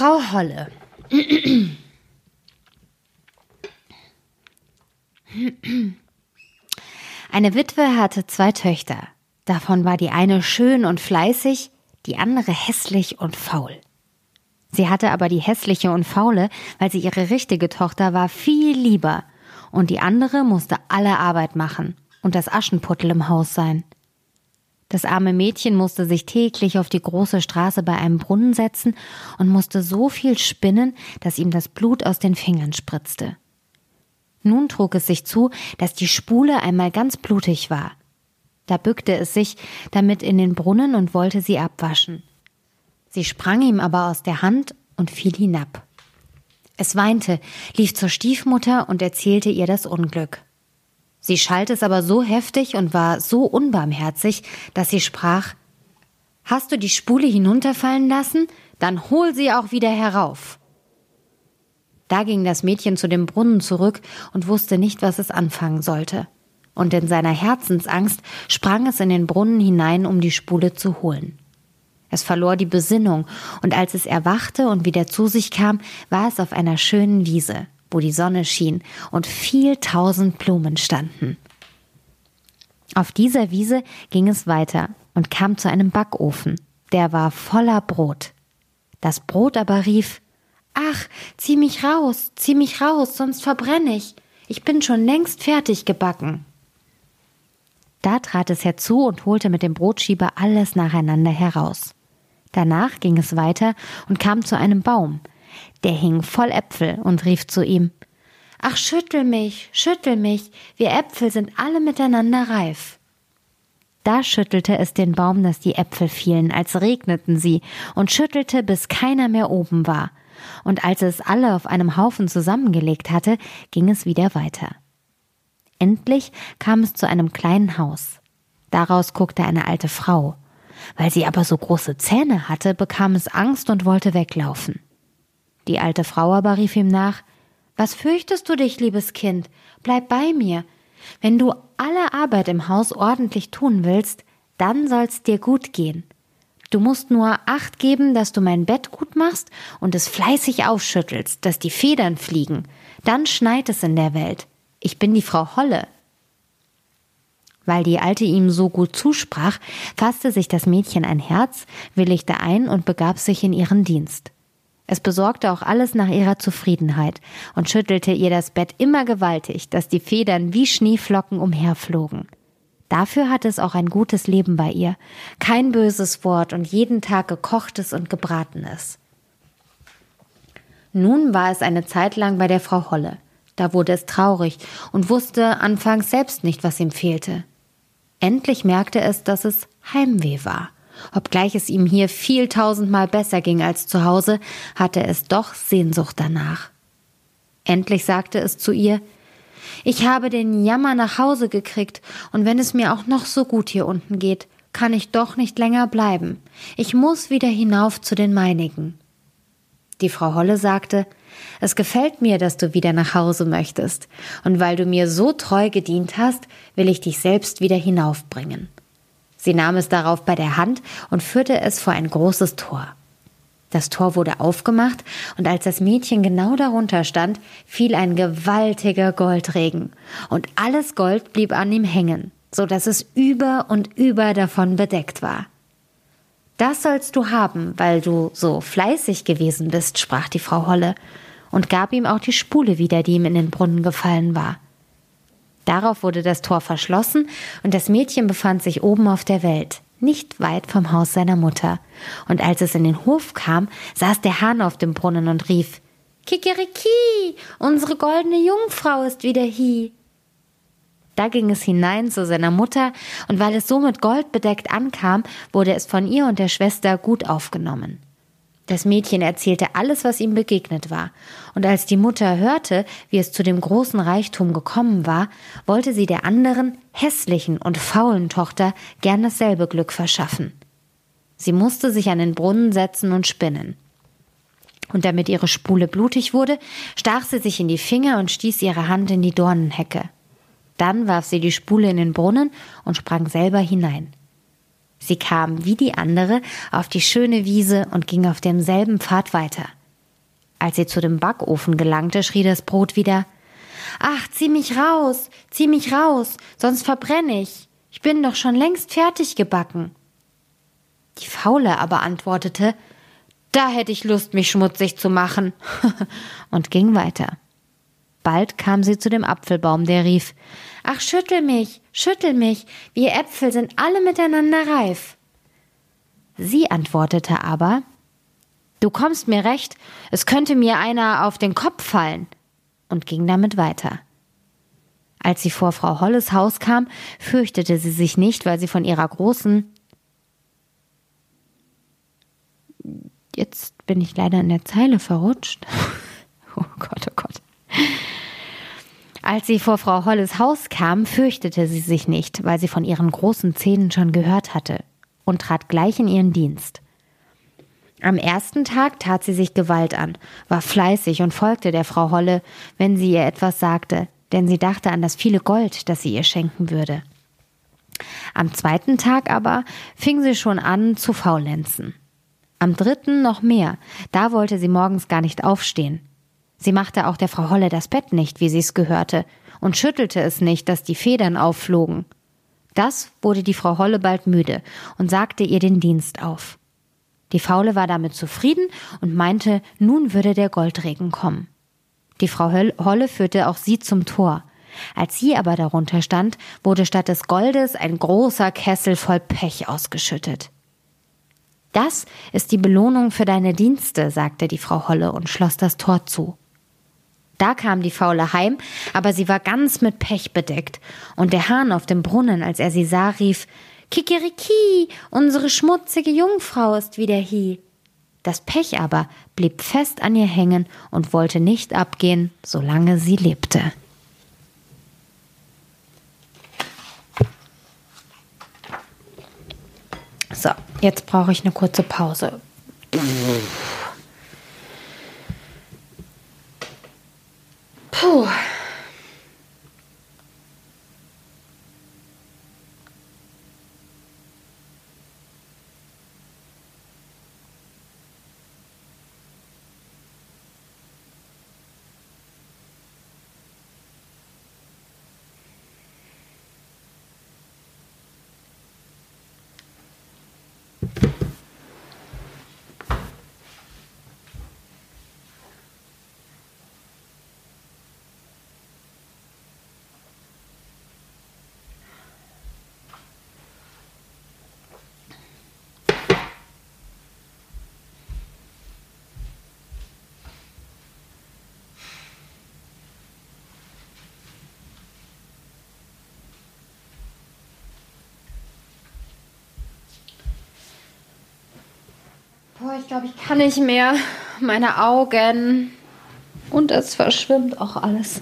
Frau Holle. Eine Witwe hatte zwei Töchter. Davon war die eine schön und fleißig, die andere hässlich und faul. Sie hatte aber die hässliche und faule, weil sie ihre richtige Tochter war, viel lieber, und die andere musste alle Arbeit machen und das Aschenputtel im Haus sein. Das arme Mädchen musste sich täglich auf die große Straße bei einem Brunnen setzen und musste so viel spinnen, dass ihm das Blut aus den Fingern spritzte. Nun trug es sich zu, dass die Spule einmal ganz blutig war. Da bückte es sich damit in den Brunnen und wollte sie abwaschen. Sie sprang ihm aber aus der Hand und fiel hinab. Es weinte, lief zur Stiefmutter und erzählte ihr das Unglück. Sie schalt es aber so heftig und war so unbarmherzig, dass sie sprach Hast du die Spule hinunterfallen lassen? Dann hol sie auch wieder herauf. Da ging das Mädchen zu dem Brunnen zurück und wusste nicht, was es anfangen sollte. Und in seiner Herzensangst sprang es in den Brunnen hinein, um die Spule zu holen. Es verlor die Besinnung, und als es erwachte und wieder zu sich kam, war es auf einer schönen Wiese wo die Sonne schien und viel tausend Blumen standen. Auf dieser Wiese ging es weiter und kam zu einem Backofen, der war voller Brot. Das Brot aber rief Ach, zieh mich raus, zieh mich raus, sonst verbrenne ich. Ich bin schon längst fertig gebacken. Da trat es herzu und holte mit dem Brotschieber alles nacheinander heraus. Danach ging es weiter und kam zu einem Baum, der hing voll Äpfel und rief zu ihm Ach, schüttel mich, schüttel mich, wir Äpfel sind alle miteinander reif. Da schüttelte es den Baum, dass die Äpfel fielen, als regneten sie, und schüttelte, bis keiner mehr oben war. Und als es alle auf einem Haufen zusammengelegt hatte, ging es wieder weiter. Endlich kam es zu einem kleinen Haus. Daraus guckte eine alte Frau. Weil sie aber so große Zähne hatte, bekam es Angst und wollte weglaufen. Die alte Frau aber rief ihm nach Was fürchtest du dich, liebes Kind? Bleib bei mir. Wenn du alle Arbeit im Haus ordentlich tun willst, dann soll's dir gut gehen. Du musst nur Acht geben, dass du mein Bett gut machst und es fleißig aufschüttelst, dass die Federn fliegen. Dann schneit es in der Welt. Ich bin die Frau Holle. Weil die Alte ihm so gut zusprach, fasste sich das Mädchen ein Herz, willigte ein und begab sich in ihren Dienst. Es besorgte auch alles nach ihrer Zufriedenheit und schüttelte ihr das Bett immer gewaltig, dass die Federn wie Schneeflocken umherflogen. Dafür hatte es auch ein gutes Leben bei ihr, kein böses Wort und jeden Tag gekochtes und gebratenes. Nun war es eine Zeit lang bei der Frau Holle. Da wurde es traurig und wusste anfangs selbst nicht, was ihm fehlte. Endlich merkte es, dass es Heimweh war. Obgleich es ihm hier viel tausendmal besser ging als zu Hause, hatte es doch Sehnsucht danach. Endlich sagte es zu ihr, ich habe den Jammer nach Hause gekriegt, und wenn es mir auch noch so gut hier unten geht, kann ich doch nicht länger bleiben. Ich muss wieder hinauf zu den meinigen. Die Frau Holle sagte, es gefällt mir, dass du wieder nach Hause möchtest, und weil du mir so treu gedient hast, will ich dich selbst wieder hinaufbringen. Sie nahm es darauf bei der Hand und führte es vor ein großes Tor. Das Tor wurde aufgemacht, und als das Mädchen genau darunter stand, fiel ein gewaltiger Goldregen, und alles Gold blieb an ihm hängen, so dass es über und über davon bedeckt war. Das sollst du haben, weil du so fleißig gewesen bist, sprach die Frau Holle, und gab ihm auch die Spule wieder, die ihm in den Brunnen gefallen war. Darauf wurde das Tor verschlossen und das Mädchen befand sich oben auf der Welt, nicht weit vom Haus seiner Mutter. Und als es in den Hof kam, saß der Hahn auf dem Brunnen und rief Kikeriki, unsere goldene Jungfrau ist wieder hie. Da ging es hinein zu seiner Mutter, und weil es so mit Gold bedeckt ankam, wurde es von ihr und der Schwester gut aufgenommen. Das Mädchen erzählte alles, was ihm begegnet war, und als die Mutter hörte, wie es zu dem großen Reichtum gekommen war, wollte sie der anderen, hässlichen und faulen Tochter gern dasselbe Glück verschaffen. Sie musste sich an den Brunnen setzen und spinnen. Und damit ihre Spule blutig wurde, stach sie sich in die Finger und stieß ihre Hand in die Dornenhecke. Dann warf sie die Spule in den Brunnen und sprang selber hinein. Sie kam wie die andere auf die schöne Wiese und ging auf demselben Pfad weiter. Als sie zu dem Backofen gelangte, schrie das Brot wieder Ach, zieh mich raus, zieh mich raus, sonst verbrenne ich. Ich bin doch schon längst fertig gebacken. Die Faule aber antwortete Da hätte ich Lust, mich schmutzig zu machen, und ging weiter. Bald kam sie zu dem Apfelbaum, der rief Ach, schüttel mich, schüttel mich, wir Äpfel sind alle miteinander reif. Sie antwortete aber Du kommst mir recht, es könnte mir einer auf den Kopf fallen, und ging damit weiter. Als sie vor Frau Holles Haus kam, fürchtete sie sich nicht, weil sie von ihrer großen Jetzt bin ich leider in der Zeile verrutscht. Als sie vor Frau Holles Haus kam, fürchtete sie sich nicht, weil sie von ihren großen Zähnen schon gehört hatte und trat gleich in ihren Dienst. Am ersten Tag tat sie sich Gewalt an, war fleißig und folgte der Frau Holle, wenn sie ihr etwas sagte, denn sie dachte an das viele Gold, das sie ihr schenken würde. Am zweiten Tag aber fing sie schon an zu faulenzen. Am dritten noch mehr, da wollte sie morgens gar nicht aufstehen. Sie machte auch der Frau Holle das Bett nicht, wie sie es gehörte, und schüttelte es nicht, dass die Federn aufflogen. Das wurde die Frau Holle bald müde und sagte ihr den Dienst auf. Die Faule war damit zufrieden und meinte, nun würde der Goldregen kommen. Die Frau Holle führte auch sie zum Tor. Als sie aber darunter stand, wurde statt des Goldes ein großer Kessel voll Pech ausgeschüttet. Das ist die Belohnung für deine Dienste, sagte die Frau Holle und schloss das Tor zu. Da kam die Faule heim, aber sie war ganz mit Pech bedeckt, und der Hahn auf dem Brunnen, als er sie sah, rief Kikeriki, unsere schmutzige Jungfrau ist wieder hier. Das Pech aber blieb fest an ihr hängen und wollte nicht abgehen, solange sie lebte. So, jetzt brauche ich eine kurze Pause. Whew. Glaube, ich kann nicht mehr. Meine Augen. Und es verschwimmt auch alles.